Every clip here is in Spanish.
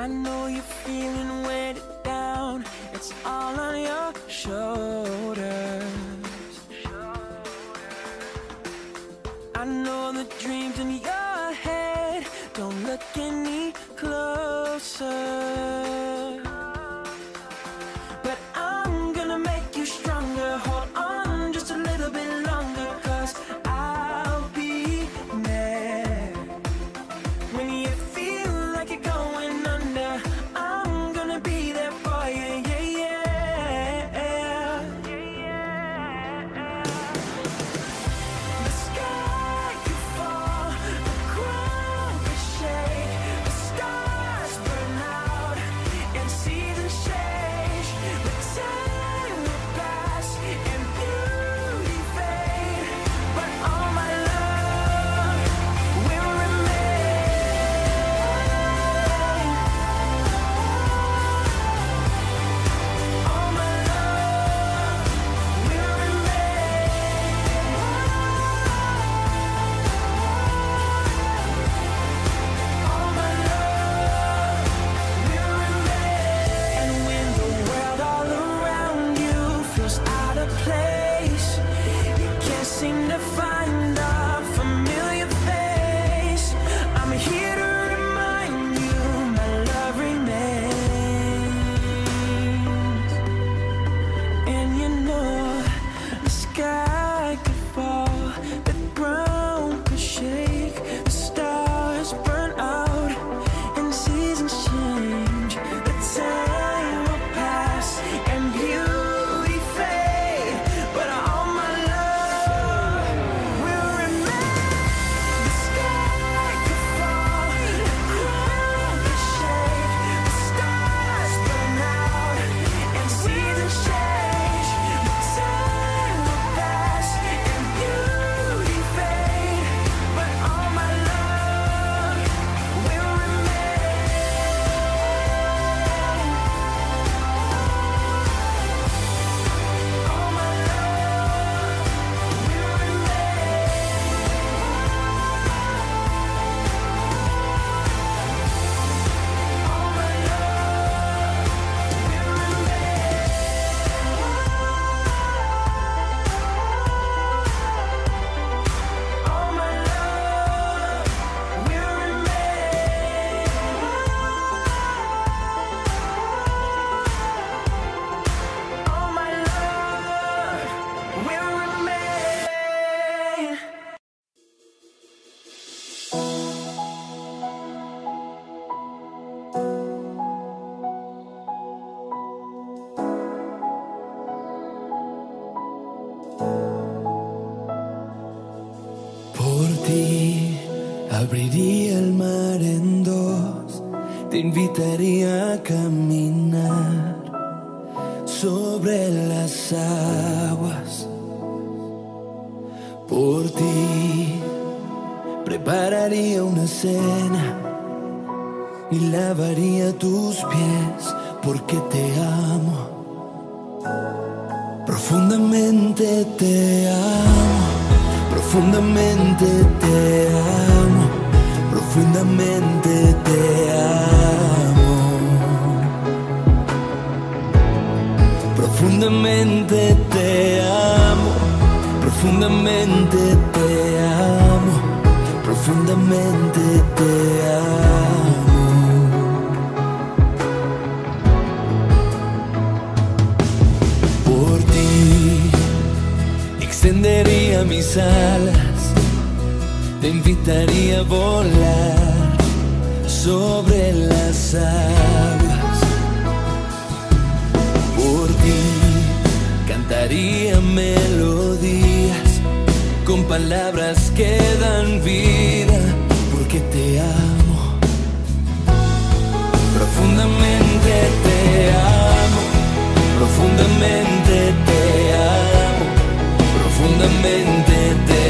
I know you're feeling weighted down. It's all on your shoulders. invitaría a volar sobre las aguas. Por ti cantaría melodías con palabras que dan vida, porque te amo. Profundamente te amo, profundamente te amo, profundamente te amo.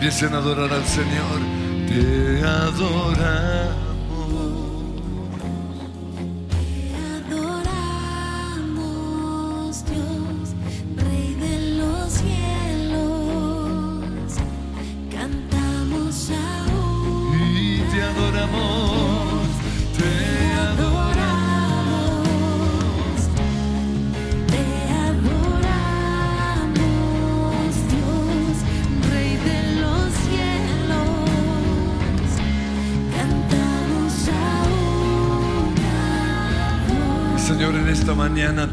Empiecen adorar al Señor.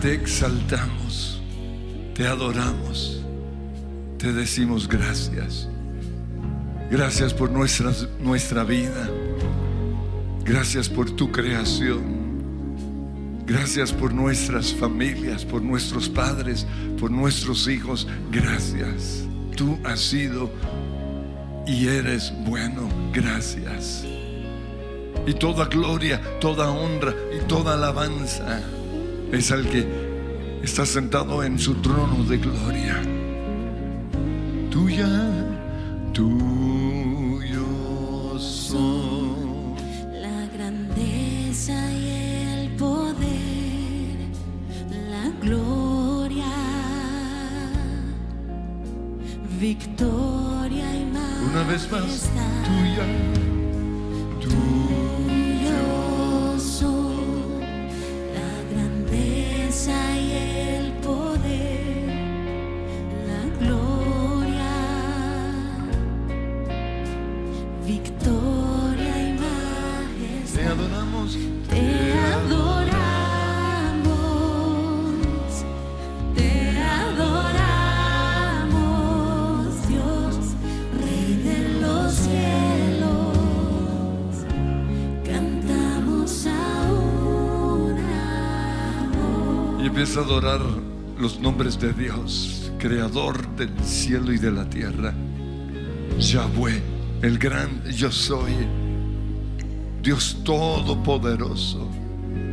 Te exaltamos, te adoramos, te decimos gracias. Gracias por nuestra, nuestra vida. Gracias por tu creación. Gracias por nuestras familias, por nuestros padres, por nuestros hijos. Gracias. Tú has sido y eres bueno. Gracias. Y toda gloria, toda honra y toda alabanza es al que está sentado en su trono de gloria. Tuya, tuyo son. La grandeza y el poder, la gloria, victoria y majestad. Una vez más, tuya, adorar los nombres de Dios, creador del cielo y de la tierra. Yahweh, el gran yo soy. Dios todopoderoso,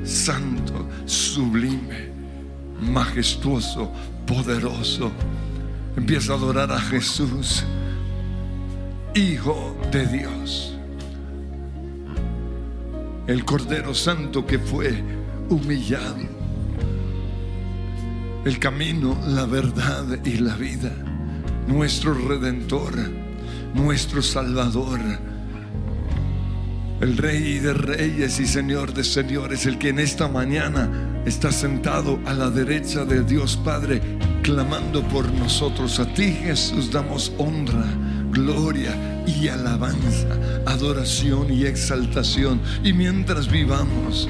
santo, sublime, majestuoso, poderoso. Empieza a adorar a Jesús, Hijo de Dios. El Cordero Santo que fue humillado. El camino, la verdad y la vida. Nuestro Redentor, nuestro Salvador. El Rey de Reyes y Señor de Señores, el que en esta mañana está sentado a la derecha de Dios Padre, clamando por nosotros. A ti Jesús damos honra, gloria y alabanza, adoración y exaltación. Y mientras vivamos,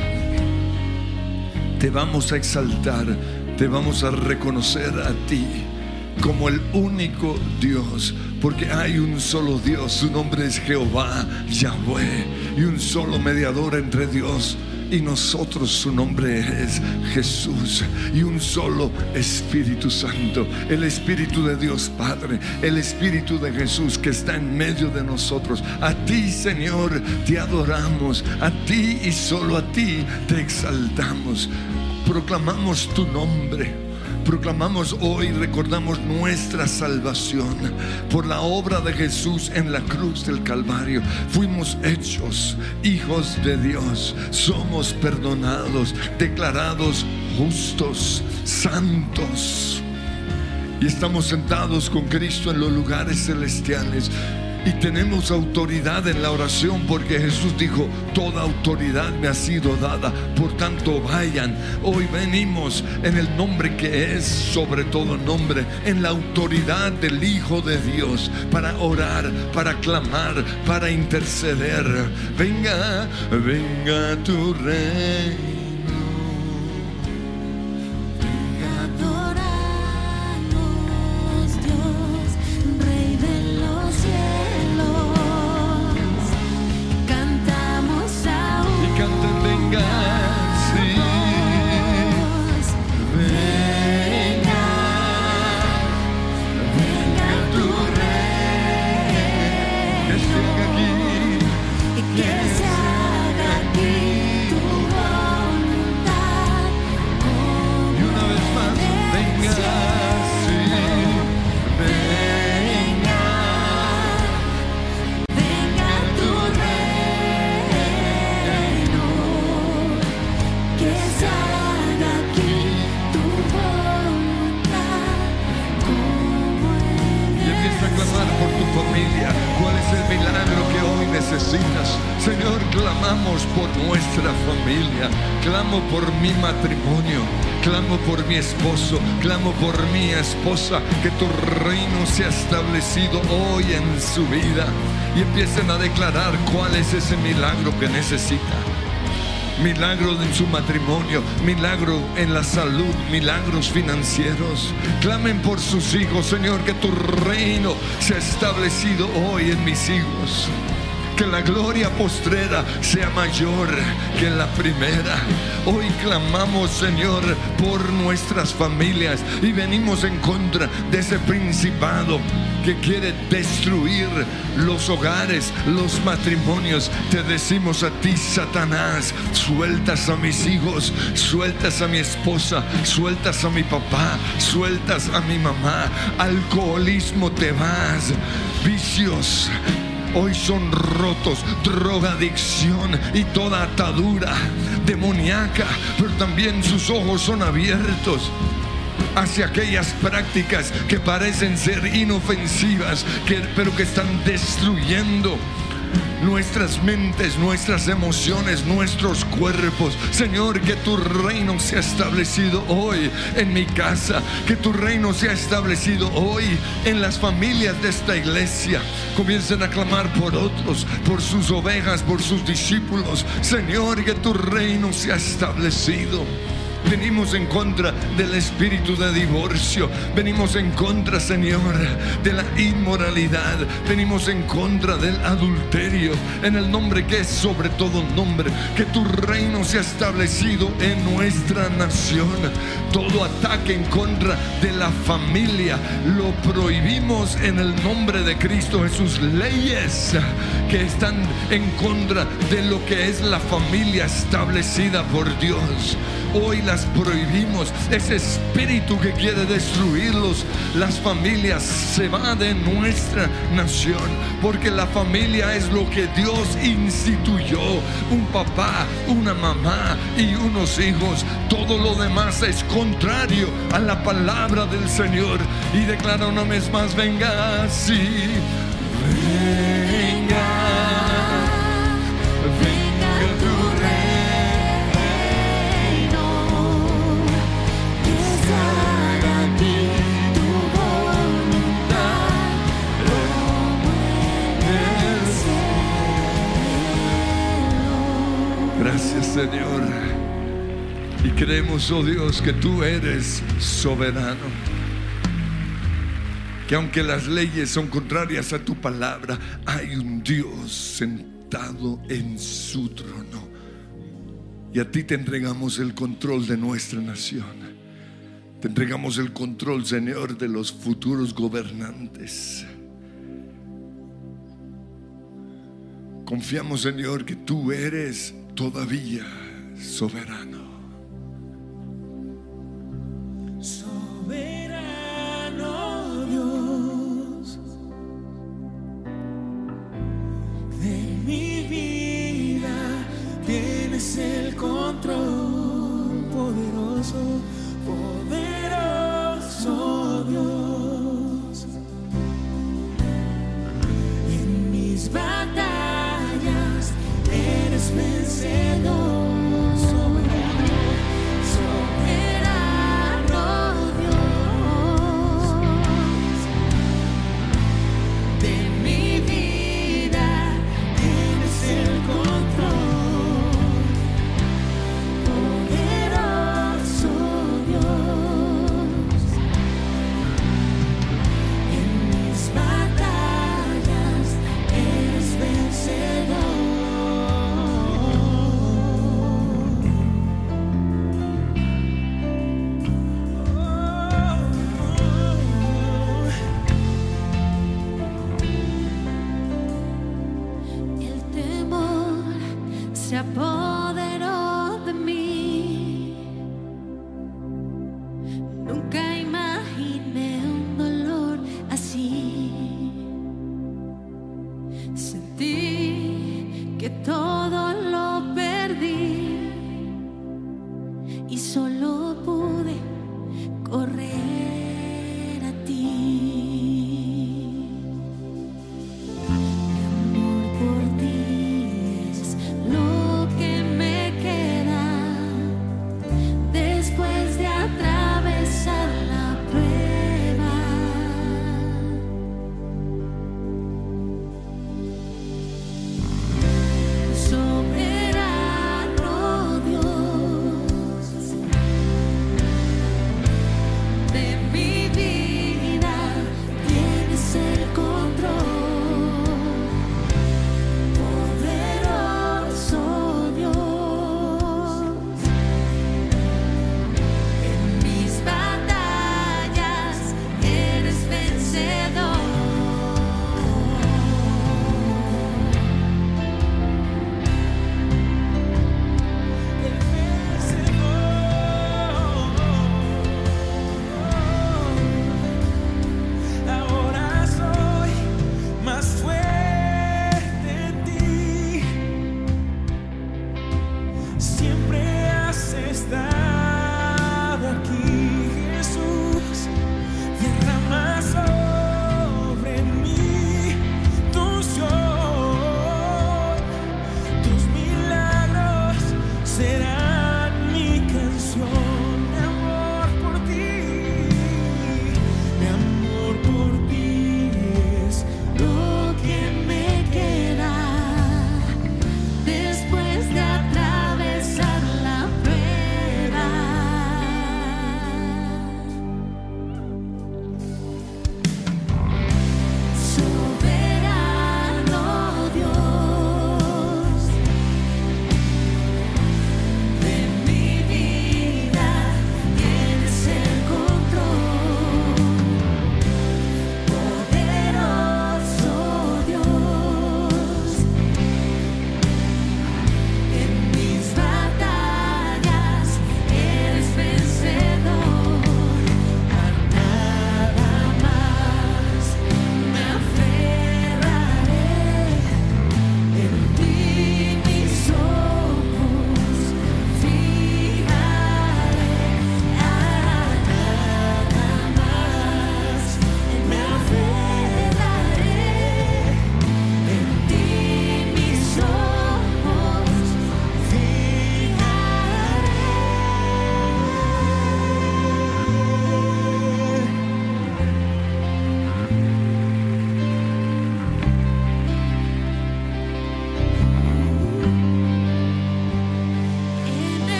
te vamos a exaltar, te vamos a reconocer a ti como el único Dios, porque hay un solo Dios, su nombre es Jehová, Yahweh, y un solo mediador entre Dios y nosotros, su nombre es Jesús, y un solo Espíritu Santo, el Espíritu de Dios Padre, el Espíritu de Jesús que está en medio de nosotros. A ti, Señor, te adoramos, a ti y solo a ti te exaltamos proclamamos tu nombre. Proclamamos hoy, recordamos nuestra salvación por la obra de Jesús en la cruz del Calvario. Fuimos hechos hijos de Dios, somos perdonados, declarados justos, santos. Y estamos sentados con Cristo en los lugares celestiales. Y tenemos autoridad en la oración porque Jesús dijo, toda autoridad me ha sido dada. Por tanto, vayan. Hoy venimos en el nombre que es sobre todo nombre, en la autoridad del Hijo de Dios, para orar, para clamar, para interceder. Venga, venga tu reino. Matrimonio, clamo por mi esposo, clamo por mi esposa, que tu reino sea establecido hoy en su vida y empiecen a declarar cuál es ese milagro que necesita milagro en su matrimonio, milagro en la salud, milagros financieros. Clamen por sus hijos, Señor, que tu reino sea establecido hoy en mis hijos. Que la gloria postrera sea mayor que la primera. Hoy clamamos, Señor, por nuestras familias y venimos en contra de ese principado que quiere destruir los hogares, los matrimonios. Te decimos a ti, Satanás, sueltas a mis hijos, sueltas a mi esposa, sueltas a mi papá, sueltas a mi mamá. Alcoholismo te vas, vicios hoy son rotos, drogadicción y toda atadura demoníaca, pero también sus ojos son abiertos hacia aquellas prácticas que parecen ser inofensivas, pero que están destruyendo nuestras mentes, nuestras emociones, nuestros cuerpos. Señor, que tu reino sea establecido hoy en mi casa, que tu reino sea establecido hoy en las familias de esta iglesia. Comiencen a clamar por otros, por sus ovejas, por sus discípulos. Señor, que tu reino sea establecido. Venimos en contra del espíritu de divorcio. Venimos en contra, Señor, de la inmoralidad. Venimos en contra del adulterio. En el nombre que es sobre todo nombre. Que tu reino sea establecido en nuestra nación. Todo ataque en contra de la familia lo prohibimos en el nombre de Cristo Jesús. Leyes que están en contra de lo que es la familia establecida por Dios hoy las prohibimos. Ese espíritu que quiere destruirlos, las familias, se va de nuestra nación. Porque la familia es lo que Dios instituyó. Un papá, una mamá y unos hijos. Todo lo demás es contrario a la palabra del Señor. Y declara una vez más, venga así. Señor. Y creemos, oh Dios, que tú eres soberano. Que aunque las leyes son contrarias a tu palabra, hay un Dios sentado en su trono. Y a ti te entregamos el control de nuestra nación. Te entregamos el control, Señor, de los futuros gobernantes. Confiamos, Señor, que tú eres todavía soberano. Soberano Dios de mi vida, tienes el control poderoso, poderoso Dios. En mis batallas cedo.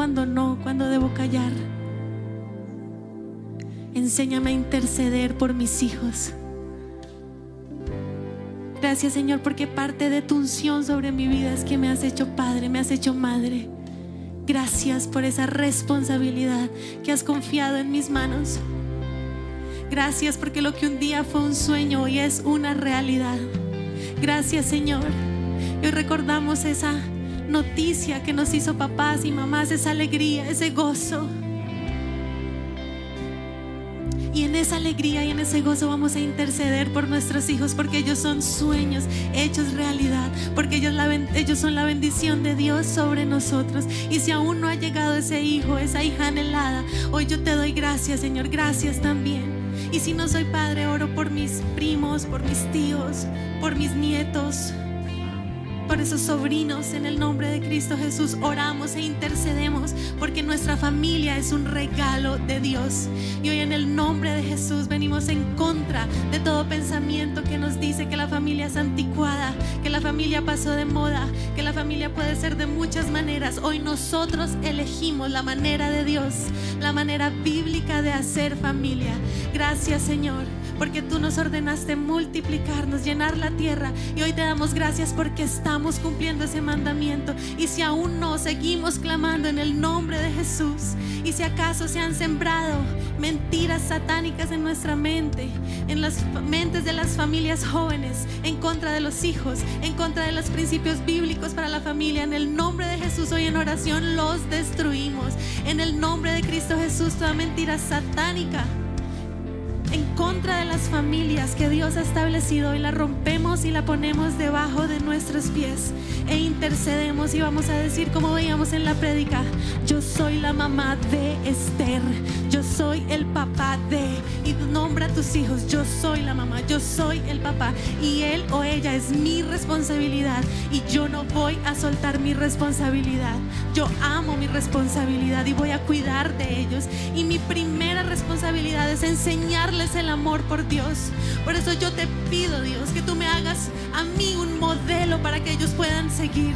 Cuándo no, cuándo debo callar. Enséñame a interceder por mis hijos. Gracias Señor porque parte de tu unción sobre mi vida es que me has hecho padre, me has hecho madre. Gracias por esa responsabilidad que has confiado en mis manos. Gracias porque lo que un día fue un sueño hoy es una realidad. Gracias Señor. Y recordamos esa noticia que nos hizo papás y mamás, esa alegría, ese gozo. Y en esa alegría y en ese gozo vamos a interceder por nuestros hijos porque ellos son sueños hechos realidad, porque ellos, ellos son la bendición de Dios sobre nosotros. Y si aún no ha llegado ese hijo, esa hija anhelada, hoy yo te doy gracias, Señor, gracias también. Y si no soy padre, oro por mis primos, por mis tíos, por mis nietos, por esos sobrinos en el nombre de Cristo Jesús oramos e intercedemos porque nuestra familia es un regalo de Dios. Y hoy en el nombre de Jesús venimos en contra de todo pensamiento que nos dice que la familia es anticuada, que la familia pasó de moda, que la familia puede ser de muchas maneras. Hoy nosotros elegimos la manera de Dios, la manera bíblica de hacer familia. Gracias Señor porque tú nos ordenaste multiplicarnos, llenar la tierra. Y hoy te damos gracias porque estamos cumpliendo ese mandamiento. Y si aún no seguimos clamando en el nombre de Jesús. Y si acaso se han sembrado mentiras satánicas en nuestra mente, en las mentes de las familias jóvenes, en contra de los hijos, en contra de los principios bíblicos para la familia, en el nombre de Jesús hoy en oración los destruimos, en el nombre de Cristo Jesús toda mentira satánica en contra de las familias que Dios ha establecido y la rompemos y la ponemos debajo de nuestros pies e intercedemos y vamos a decir como veíamos en la prédica, yo soy la mamá de Esther, yo soy el papá de y nombra a tus hijos, yo soy la mamá, yo soy el papá y él o ella es mi responsabilidad y yo no voy a soltar mi responsabilidad. Yo amo mi responsabilidad y voy a cuidar de ellos y mi primera responsabilidad es enseñarles el amor por Dios. Por eso yo te pido, Dios, que tú me hagas a mí un modelo para que ellos puedan seguir.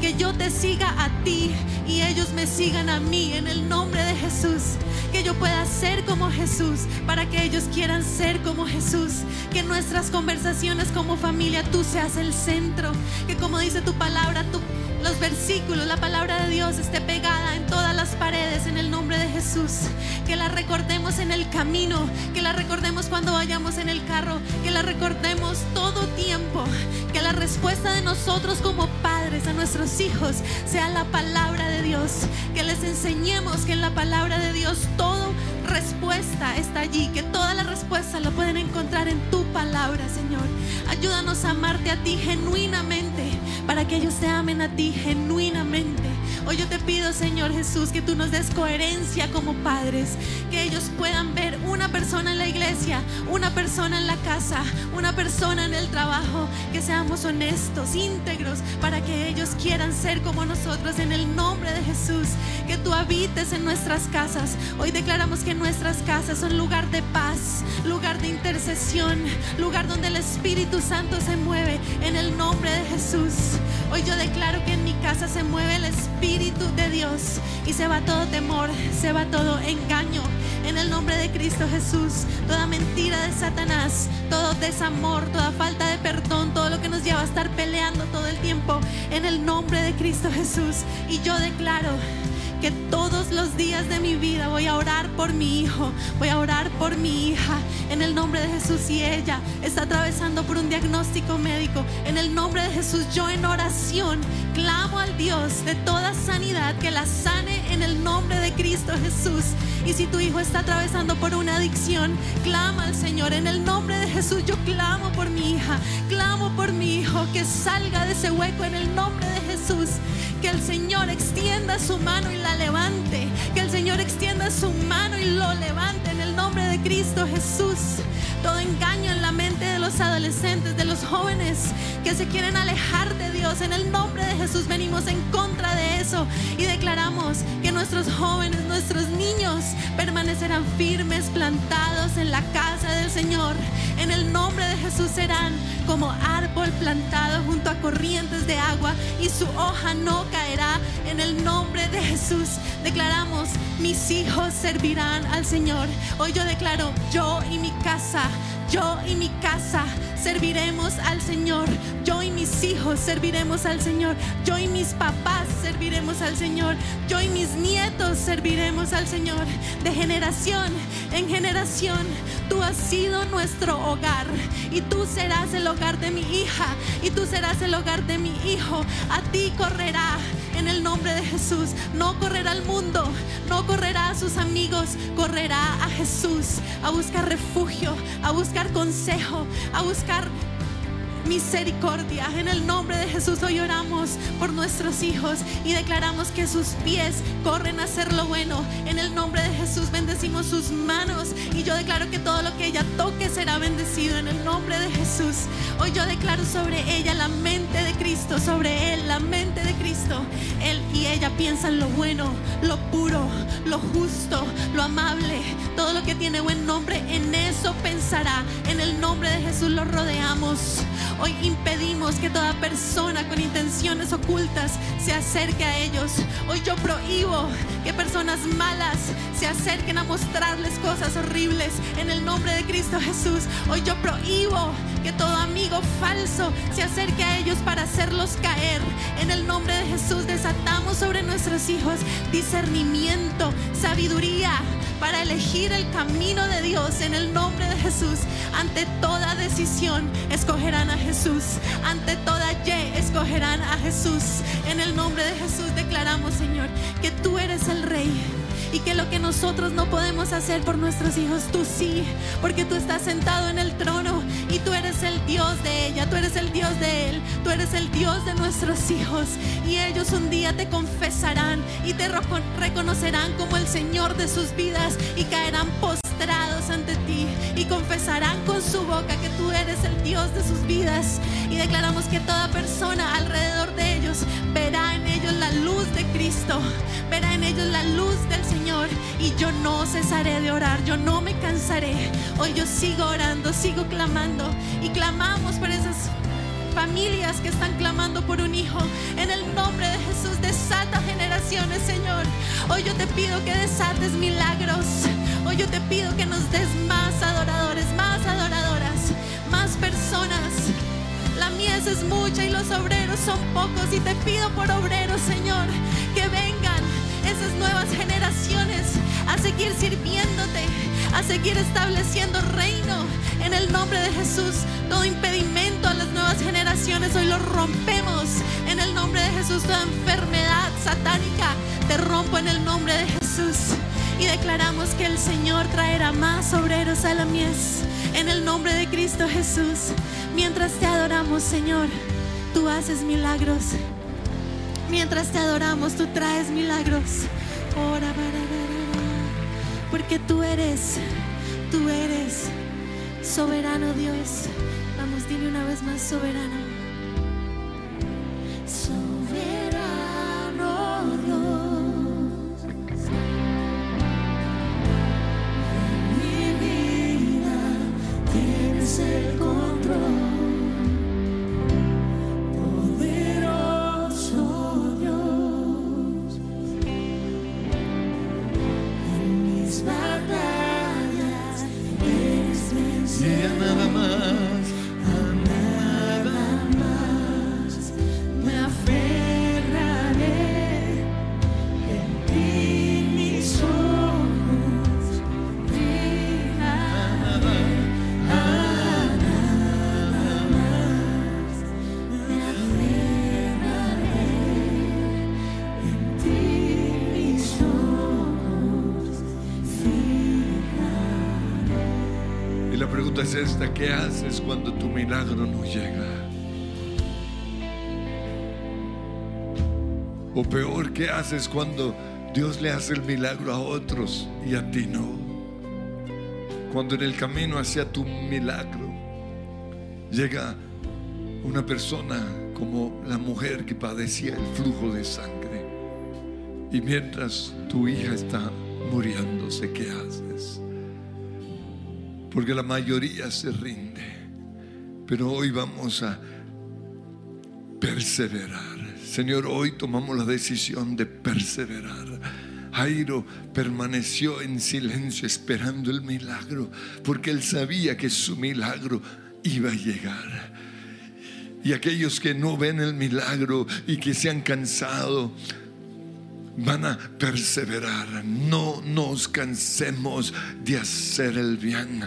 Que yo te siga a ti y ellos me sigan a mí en el nombre de Jesús. Que yo pueda ser como Jesús para que ellos quieran ser como Jesús. Que nuestras conversaciones como familia tú seas el centro. Que como dice tu palabra, tú los versículos, la palabra de Dios esté pegada en todas paredes en el nombre de Jesús. Que la recordemos en el camino, que la recordemos cuando vayamos en el carro, que la recordemos todo tiempo. Que la respuesta de nosotros como padres a nuestros hijos sea la palabra de Dios. Que les enseñemos que en la palabra de Dios todo respuesta está allí, que toda la respuesta la pueden encontrar en tu palabra, Señor. Ayúdanos a amarte a ti genuinamente, para que ellos te amen a ti genuinamente. Hoy yo te pido, Señor Jesús, que tú nos des coherencia como padres, que ellos puedan ver una persona en la iglesia, una persona en la casa, una persona en el trabajo, que seamos honestos, íntegros, para que ellos quieran ser como nosotros en el nombre de Jesús, que tú habites en nuestras casas. Hoy declaramos que nuestras casas son lugar de paz, lugar de intercesión, lugar donde el Espíritu Santo se mueve en el nombre de Jesús. Hoy yo declaro que en mi casa se mueve el Espíritu de Dios y se va todo temor, se va todo engaño. En el nombre de Cristo Jesús, toda mentira de Satanás, todo desamor, toda falta de perdón, todo lo que nos lleva a estar peleando todo el tiempo, en el nombre de Cristo Jesús. Y yo declaro que todos los días de mi vida voy a orar por mi hijo, voy a orar por mi hija en el nombre de Jesús y ella está atravesando por un diagnóstico médico. En el nombre de Jesús yo en oración clamo al Dios de toda sanidad que la sane en el nombre de Cristo Jesús. Y si tu hijo está atravesando por una adicción, clama al Señor en el nombre de Jesús. Yo clamo por mi hija, clamo por mi hijo que salga de ese hueco en el nombre de Jesús. Que el Señor extienda su mano y la levante. Que el Señor extienda su mano y lo levante en el nombre de Cristo Jesús. Todo engaño en la mente de los adolescentes, de los jóvenes que se quieren alejar de Dios. En el nombre de Jesús venimos en contra de eso y declaramos que nuestros jóvenes, nuestros niños permanecerán firmes, plantados en la casa del Señor. En el nombre de Jesús serán como árbol plantado junto a corrientes de agua y su hoja no caerá. En el nombre de Jesús declaramos, mis hijos servirán al Señor. Hoy yo declaro, yo y mi casa, yo y mi casa serviremos al Señor. Mis hijos serviremos al Señor. Yo y mis papás serviremos al Señor. Yo y mis nietos serviremos al Señor. De generación en generación, tú has sido nuestro hogar y tú serás el hogar de mi hija y tú serás el hogar de mi hijo. A ti correrá en el nombre de Jesús. No correrá al mundo, no correrá a sus amigos, correrá a Jesús a buscar refugio, a buscar consejo, a buscar misericordia. En el nombre de Jesús hoy oramos por nuestros hijos y declaramos que sus pies corren a hacer lo bueno. En el nombre de Jesús bendecimos sus manos y yo declaro que todo lo que ella toque será bendecido en el nombre de Jesús. Hoy yo declaro sobre ella la mente de Cristo, sobre él la mente de Cristo. Él y ella piensan lo bueno, lo puro, lo justo, lo amable, todo lo que tiene buen nombre, en eso pensará. En el nombre de Jesús lo rodeamos. Hoy impedimos que toda persona con intenciones ocultas se acerque a ellos. Hoy yo prohíbo que personas malas se acerquen a mostrarles cosas horribles en el nombre de Cristo Jesús. Hoy yo prohíbo que todo amigo falso se acerque a ellos para hacerlos caer. En el nombre de Jesús desatamos sobre nuestros hijos discernimiento, sabiduría para elegir el camino de Dios en el nombre de Jesús. Ante toda decisión escogerán a Jesús. Ante toda Y escogerán a Jesús. En el nombre de Jesús declaramos, Señor, que tú eres el Rey y que lo que nosotros no podemos hacer por nuestros hijos, tú sí, porque tú estás sentado en el trono y tú eres el Dios de ella, tú eres el Dios de él, tú eres el Dios de nuestros hijos y ellos un día te confesarán y te reco- reconocerán como el Señor de sus vidas y caerán postrados ante ti y confesarán con su boca que tú eres el Dios de sus vidas y declaramos que toda persona alrededor de ellos verá en ellos la luz de Cristo, verá en ellos la luz del Señor y yo no cesaré de orar, yo no me cansaré. Hoy yo sigo orando, sigo clamando y clamamos por esas familias que están clamando por un hijo. En el nombre de Jesús, desata generaciones, Señor. Hoy yo te pido que desates milagros. Hoy yo te pido que nos des más adoradores, más adoradoras, más personas. La mies es mucha y los obreros son pocos y te pido por obreros, Señor, que vengan esas nuevas generaciones a seguir sirviéndote, a seguir estableciendo reino en el nombre de Jesús. Todo impedimento a las nuevas generaciones hoy lo rompemos en el nombre de Jesús. Toda enfermedad satánica te rompo en el nombre de Jesús. Y declaramos que el Señor traerá más obreros a la mies en el nombre de Cristo Jesús. Mientras te adoramos, Señor, tú haces milagros. Mientras te adoramos, tú traes milagros. Porque tú eres, tú eres soberano Dios. Vamos, dile una vez más. Soberano es esta, ¿qué haces cuando tu milagro no llega? O peor, ¿qué haces cuando Dios le hace el milagro a otros y a ti no? Cuando en el camino hacia tu milagro llega una persona como la mujer que padecía el flujo de sangre. Y mientras tu hija está muriéndose, ¿qué haces? Porque la mayoría se rinde. Pero hoy vamos a perseverar. Señor, hoy tomamos la decisión de perseverar. Jairo permaneció en silencio esperando el milagro, porque él sabía que su milagro iba a llegar. Y aquellos que no ven el milagro y que se han cansado, van a perseverar. No nos cansemos de hacer el bien,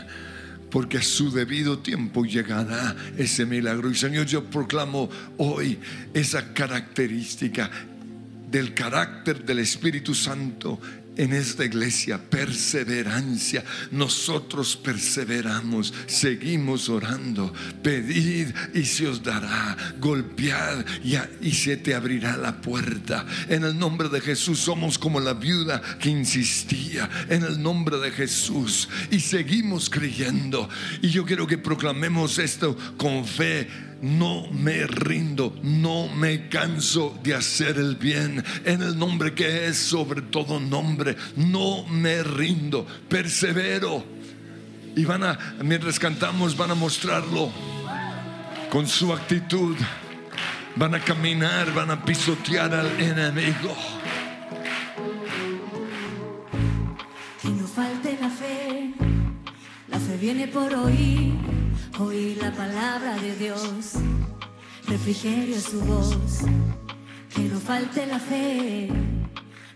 porque a su debido tiempo llegará ese milagro. Y Señor, yo proclamo hoy esa característica del carácter del Espíritu Santo en esta iglesia, perseverancia. Nosotros perseveramos, seguimos orando. Pedid y se os dará. Golpead y, y, se te abrirá la puerta. En el nombre de Jesús somos como la viuda que insistía. En el nombre de Jesús. Y seguimos creyendo. Y yo quiero que proclamemos esto con fe no me rindo, no me canso de hacer el bien en el nombre que es sobre todo nombre. No me rindo, persevero. Y van a, mientras cantamos, van a mostrarlo con su actitud. Van a caminar, van a pisotear al enemigo. Que no falte la fe, la fe viene por oír, oír la palabra de Dios, refrigerio su voz. Que no falte la fe,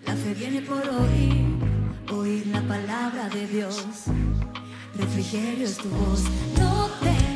la fe viene por oír, oír la palabra de Dios, refrigerio es tu voz. No tengo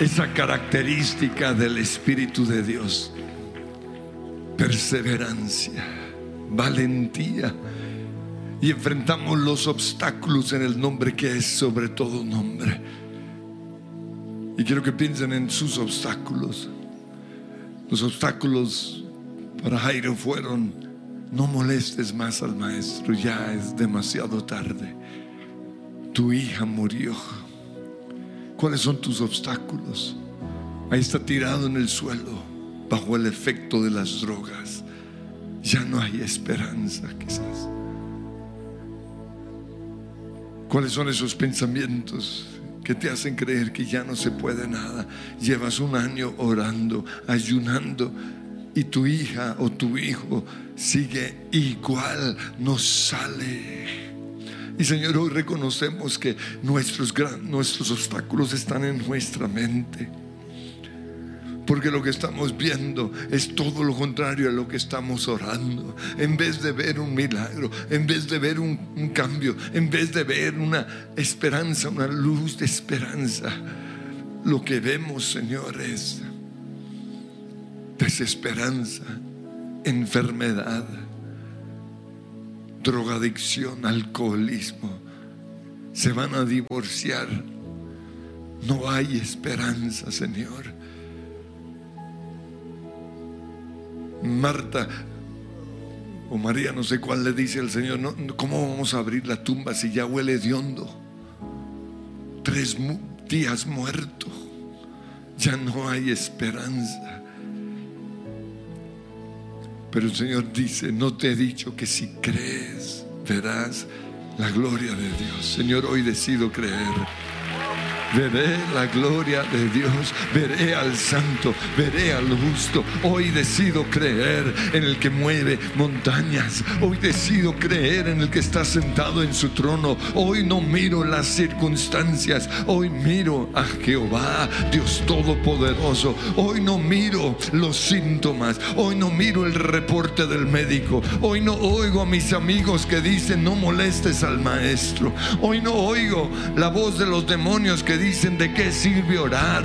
esa característica del Espíritu de Dios. Perseverancia, valentía. Y enfrentamos los obstáculos en el nombre que es sobre todo nombre. Y quiero que piensen en sus obstáculos. Los obstáculos para Jairo fueron, no molestes más al maestro, ya es demasiado tarde tu hija murió. ¿Cuáles son tus obstáculos? Ahí está tirado en el suelo, bajo el efecto de las drogas. Ya no hay esperanza, quizás. ¿Cuáles son esos pensamientos que te hacen creer que ya no se puede nada? Llevas un año orando, ayunando y tu hija o tu hijo sigue igual, no sale. Y Señor, hoy reconocemos que nuestros, nuestros obstáculos están en nuestra mente. Porque lo que estamos viendo es todo lo contrario a lo que estamos orando. En vez de ver un milagro, en vez de ver un, un cambio, en vez de ver una esperanza, una luz de esperanza, lo que vemos, Señor, es desesperanza, enfermedad, drogadicción, alcoholismo. Se van a divorciar. No hay esperanza, Señor. Marta o María, no sé cuál le dice al Señor, ¿cómo vamos a abrir la tumba si ya huele de hondo? Tres días muerto, ya no hay esperanza. Pero el Señor dice, no te he dicho que si crees verás la gloria de Dios. Señor, hoy decido creer. Veré la gloria de Dios, veré al santo, veré al justo. Hoy decido creer en el que mueve montañas. Hoy decido creer en el que está sentado en su trono. Hoy no miro las circunstancias, hoy miro a Jehová, Dios Todopoderoso. Hoy no miro los síntomas, hoy no miro el reporte del médico. Hoy no oigo a mis amigos que dicen no molestes al maestro. Hoy no oigo la voz de los demonios que dicen de qué sirve orar.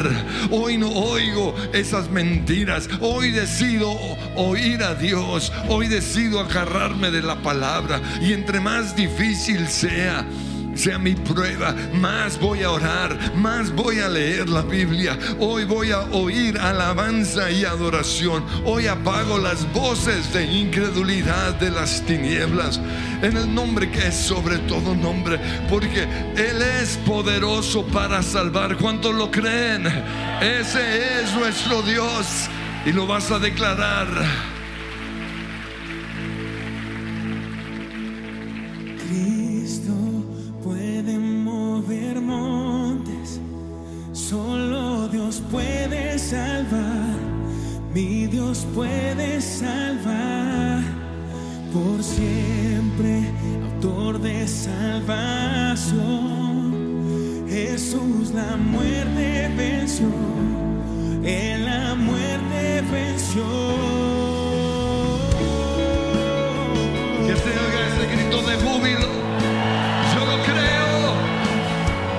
Hoy no oigo esas mentiras. Hoy decido oír a Dios. Hoy decido agarrarme de la palabra. Y entre más difícil sea, sea mi prueba, más voy a orar, más voy a leer la Biblia. Hoy voy a oír alabanza y adoración. Hoy apago las voces de incredulidad de las tinieblas en el nombre que es sobre todo nombre, porque Él es poderoso para salvar. ¿Cuántos lo creen? Ese es nuestro Dios y lo vas a declarar. Salvar, mi Dios puede salvar, por siempre, autor de salvación. Jesús la muerte venció, Él la muerte venció. Que se oiga ese grito de júbilo. Yo lo creo.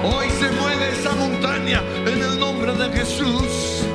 Hoy se mueve esa montaña en de Jesús.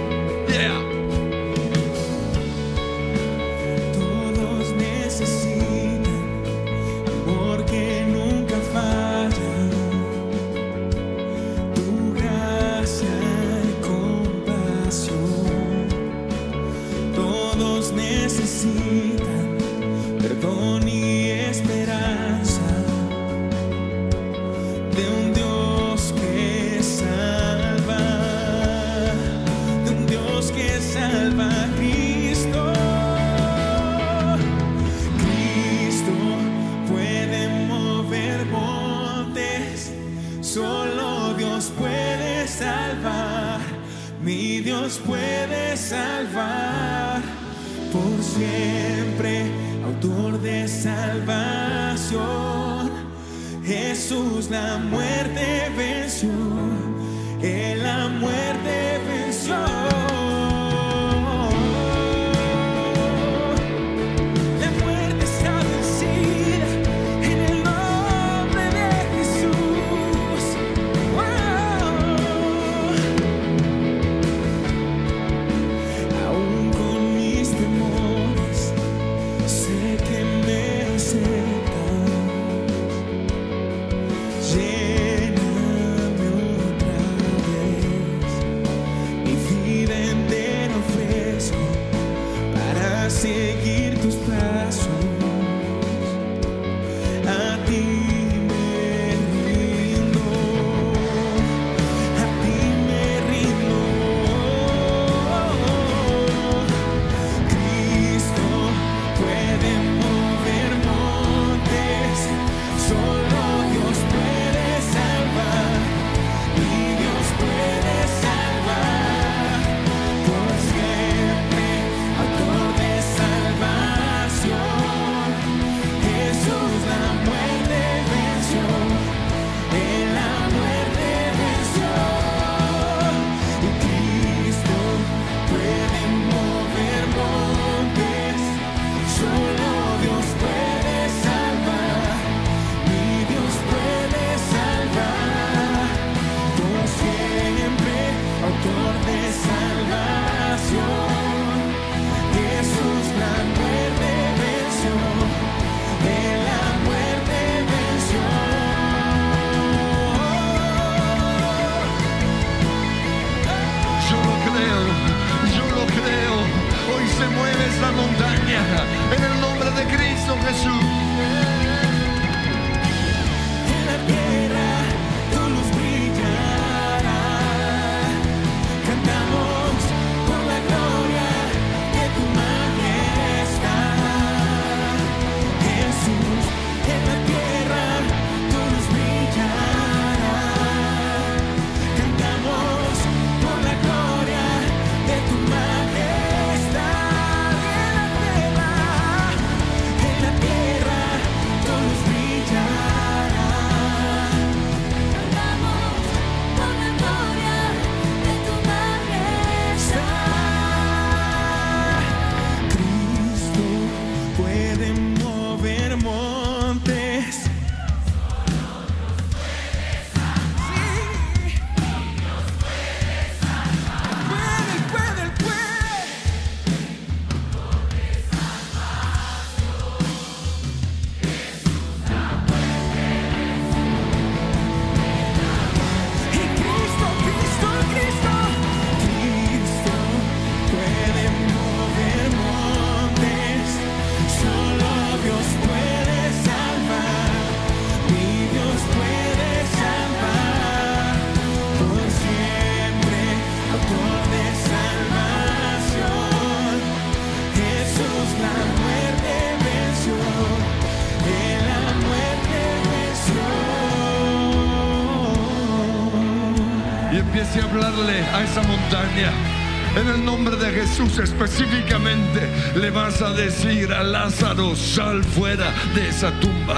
El nombre de Jesús específicamente le vas a decir a Lázaro, sal fuera de esa tumba.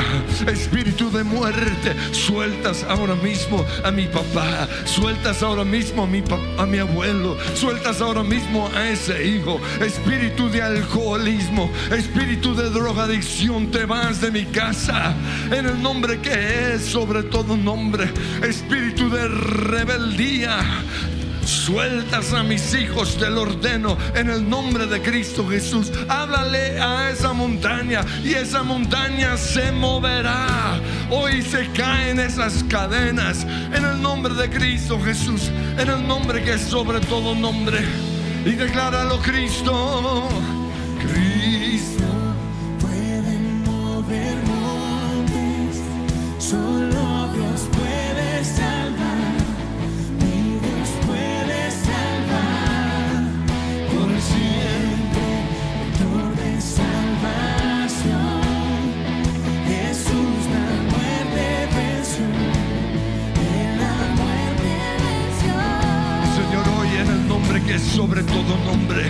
Espíritu de muerte, sueltas ahora mismo a mi papá, sueltas ahora mismo a mi, a mi abuelo, sueltas ahora mismo a ese hijo. Espíritu de alcoholismo, espíritu de drogadicción, te vas de mi casa. En el nombre que es sobre todo nombre, espíritu de rebeldía. Sueltas a mis hijos, te lo ordeno en el nombre de Cristo Jesús. Háblale a esa montaña y esa montaña se moverá. Hoy se caen esas cadenas en el nombre de Cristo Jesús, en el nombre que es sobre todo nombre. Y decláralo Cristo. Cristo. Sobre todo nombre.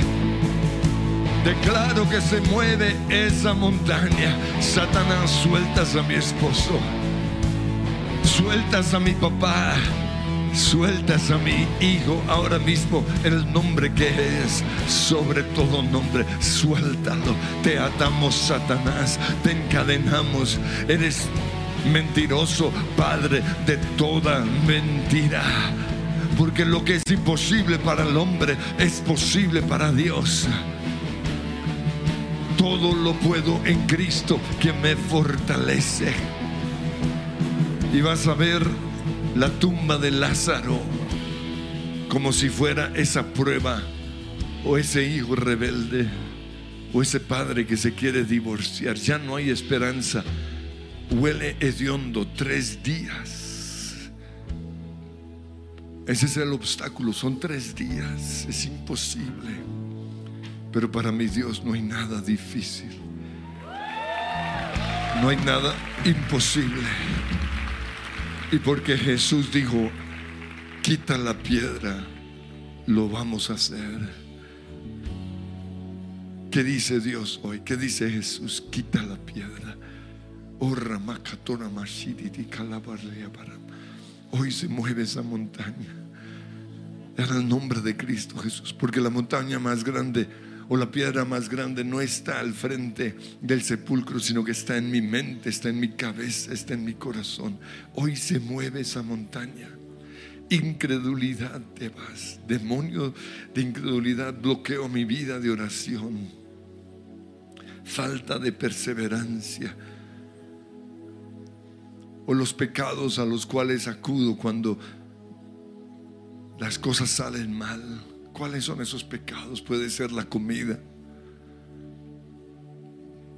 Declaro que se mueve esa montaña. Satanás, sueltas a mi esposo. Sueltas a mi papá. Sueltas a mi hijo ahora mismo el nombre que es sobre todo nombre. Suéltalo. Te atamos, Satanás. Te encadenamos. Eres mentiroso, padre de toda mentira. Porque lo que es imposible para el hombre es posible para Dios. Todo lo puedo en Cristo que me fortalece. Y vas a ver la tumba de Lázaro como si fuera esa prueba o ese hijo rebelde o ese padre que se quiere divorciar. Ya no hay esperanza. Huele hediondo tres días. Ese es el obstáculo. Son tres días. Es imposible. Pero para mi Dios no hay nada difícil. No hay nada imposible. Y porque Jesús dijo, quita la piedra, lo vamos a hacer. ¿Qué dice Dios hoy? ¿Qué dice Jesús? Quita la piedra. Oh, Hoy se mueve esa montaña. En el nombre de Cristo Jesús. Porque la montaña más grande o la piedra más grande no está al frente del sepulcro, sino que está en mi mente, está en mi cabeza, está en mi corazón. Hoy se mueve esa montaña. Incredulidad te vas. Demonio de incredulidad bloqueo mi vida de oración. Falta de perseverancia. O los pecados a los cuales acudo cuando las cosas salen mal. ¿Cuáles son esos pecados? Puede ser la comida.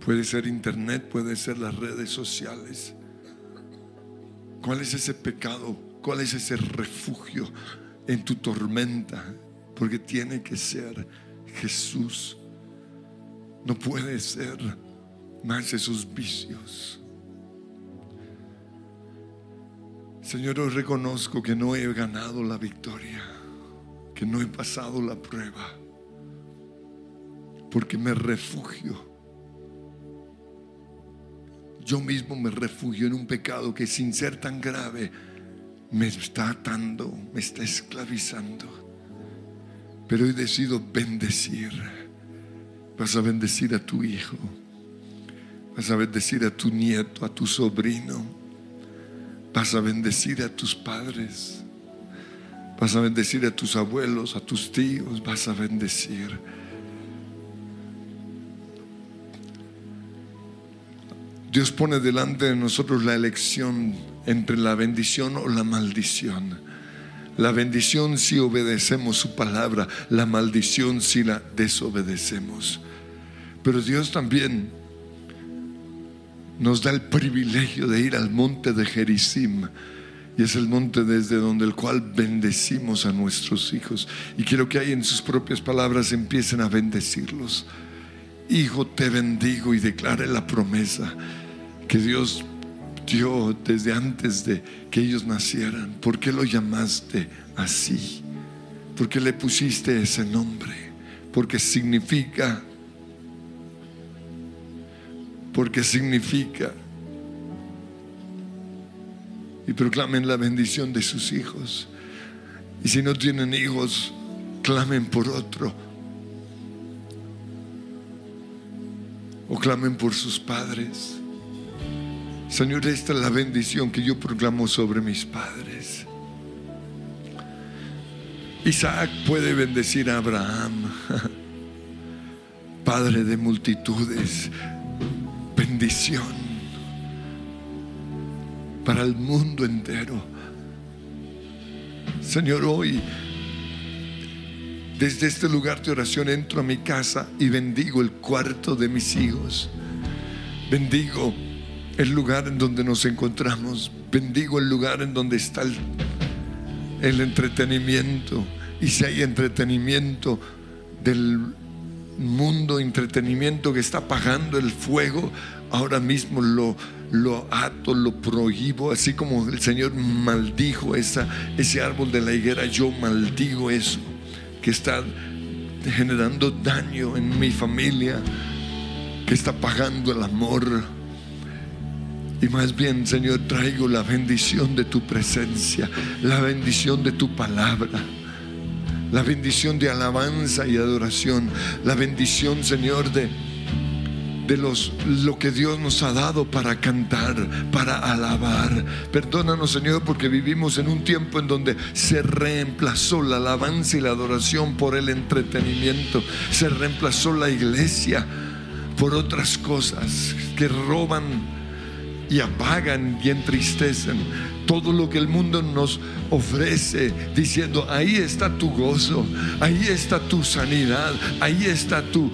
Puede ser internet, puede ser las redes sociales. ¿Cuál es ese pecado? ¿Cuál es ese refugio en tu tormenta? Porque tiene que ser Jesús. No puede ser más esos vicios. Señor, hoy reconozco que no he ganado la victoria, que no he pasado la prueba, porque me refugio. Yo mismo me refugio en un pecado que sin ser tan grave me está atando, me está esclavizando. Pero hoy decido bendecir. Vas a bendecir a tu hijo. Vas a bendecir a tu nieto, a tu sobrino. Vas a bendecir a tus padres. Vas a bendecir a tus abuelos, a tus tíos. Vas a bendecir. Dios pone delante de nosotros la elección entre la bendición o la maldición. La bendición si obedecemos su palabra, la maldición si la desobedecemos. Pero Dios también nos da el privilegio de ir al monte de Gerizim. Y es el monte desde donde el cual bendecimos a nuestros hijos. Y quiero que ahí en sus propias palabras empiecen a bendecirlos. Hijo, te bendigo y declare la promesa que Dios dio desde antes de que ellos nacieran. ¿Por qué lo llamaste así? Porque le pusiste ese nombre. Porque significa. Porque significa. Y proclamen la bendición de sus hijos. Y si no tienen hijos, clamen por otro. O clamen por sus padres. Señor, esta es la bendición que yo proclamo sobre mis padres. Isaac puede bendecir a Abraham, padre de multitudes, bendición para el mundo entero. Señor, hoy desde este lugar de oración entro a mi casa y bendigo el cuarto de mis hijos. Bendigo el lugar en donde nos encontramos. Bendigo el lugar en donde está el, entretenimiento. Y si hay entretenimiento del mundo, entretenimiento que está apagando el fuego, ahora mismo lo, lo ato, lo prohíbo, así como el Señor maldijo esa, ese árbol de la higuera, yo maldigo eso que está generando daño en mi familia, que está apagando el amor. Y más bien, Señor, traigo la bendición de tu presencia, la bendición de tu palabra, la bendición de alabanza y adoración, la bendición, Señor, de, de los, lo que Dios nos ha dado para cantar, para alabar. Perdónanos, Señor, porque vivimos en un tiempo en donde se reemplazó la alabanza y la adoración por el entretenimiento, se reemplazó la iglesia por otras cosas que roban y apagan y entristecen todo lo que el mundo nos ofrece, diciendo, ahí está tu gozo, ahí está tu sanidad, ahí está tu,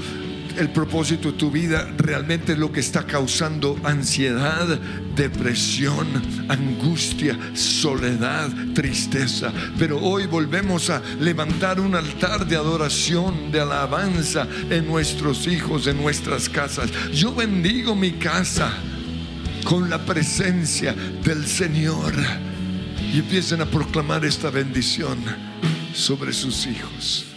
el propósito de tu vida, realmente lo que está causando ansiedad, depresión, angustia, soledad, tristeza. Pero hoy volvemos a levantar un altar de adoración, de alabanza en nuestros hijos, en nuestras casas. Yo bendigo mi casa con la presencia del Señor. Y empiecen a proclamar esta bendición sobre sus hijos.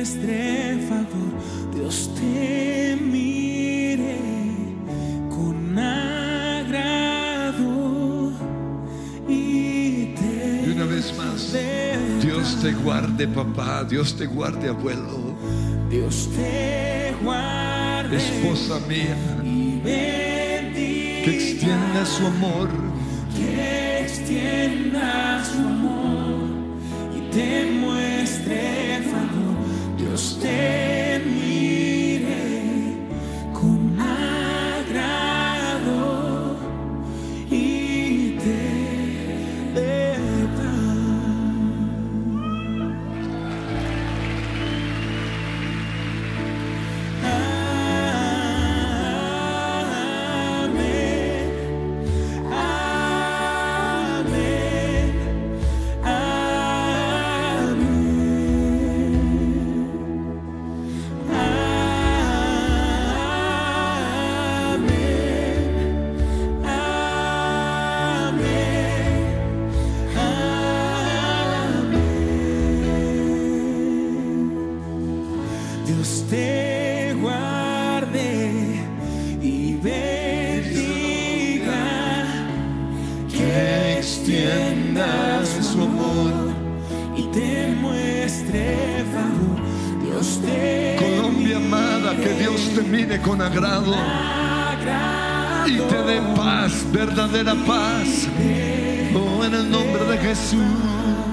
Muestre favor. Dios te mire con agrado y te Y una vez más, Dios te guarde, papá. Dios te guarde, abuelo. Dios te guarde Esposa mía, y bendiga. que extienda su amor. que extienda su amor y te muestre. Dios te con agrado y te dé paz, verdadera paz. Oh, en el nombre de Jesús.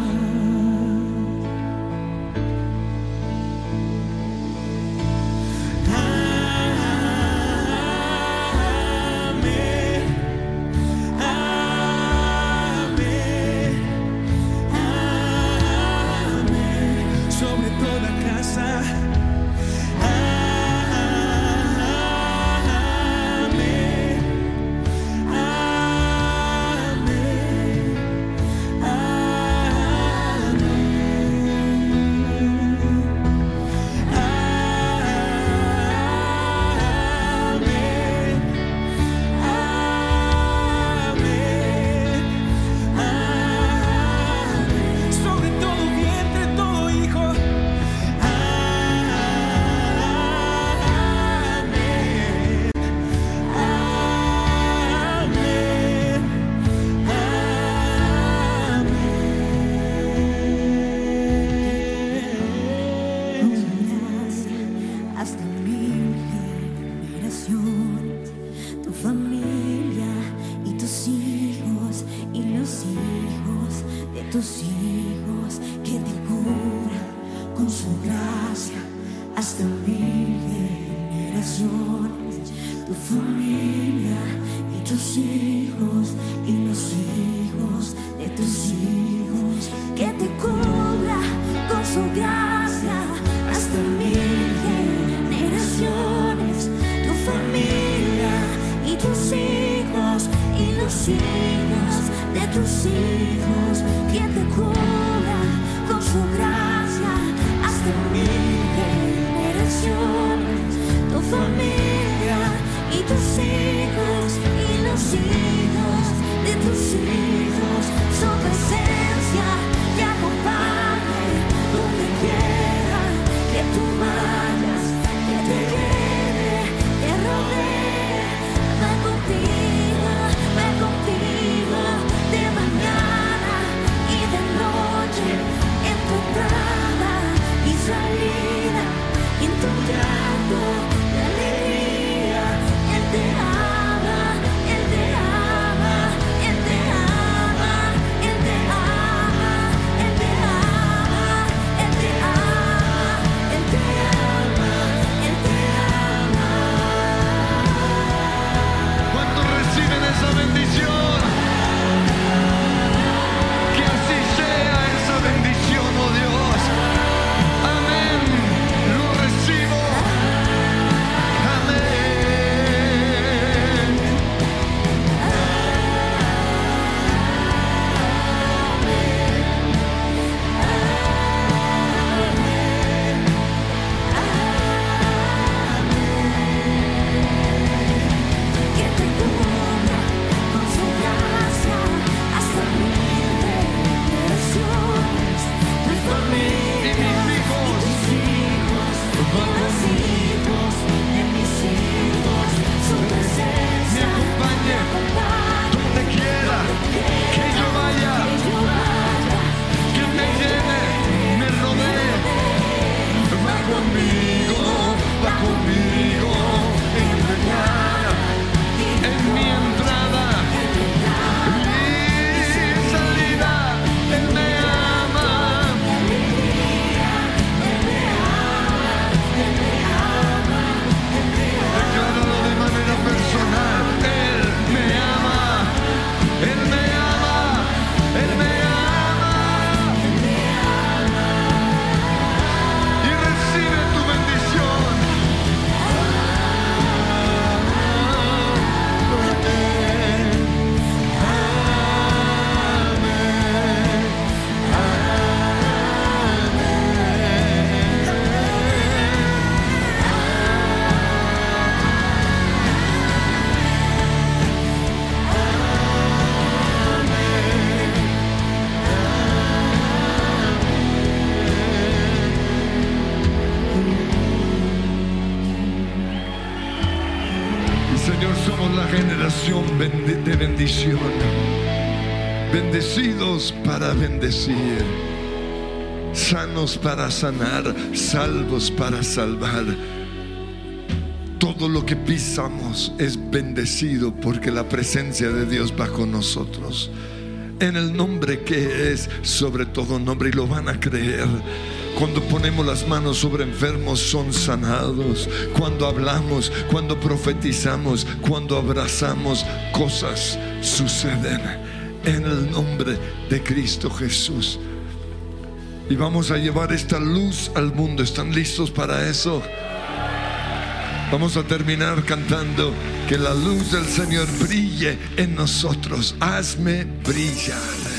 bendición. Bendecidos para bendecir. Sanos para sanar. Salvos para salvar. Todo lo que pisamos es bendecido porque la presencia de Dios va con nosotros. En el nombre que es sobre todo nombre y lo van a creer cuando ponemos las manos sobre enfermos son sanados. Cuando hablamos, cuando profetizamos, cuando abrazamos, cosas suceden en el nombre de Cristo Jesús. Y vamos a llevar esta luz al mundo. ¿Están listos para eso? Vamos a terminar cantando que la luz del Señor brille en nosotros. Hazme brillar.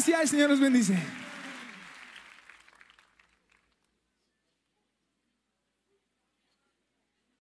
Iglesia. El Señor los bendice.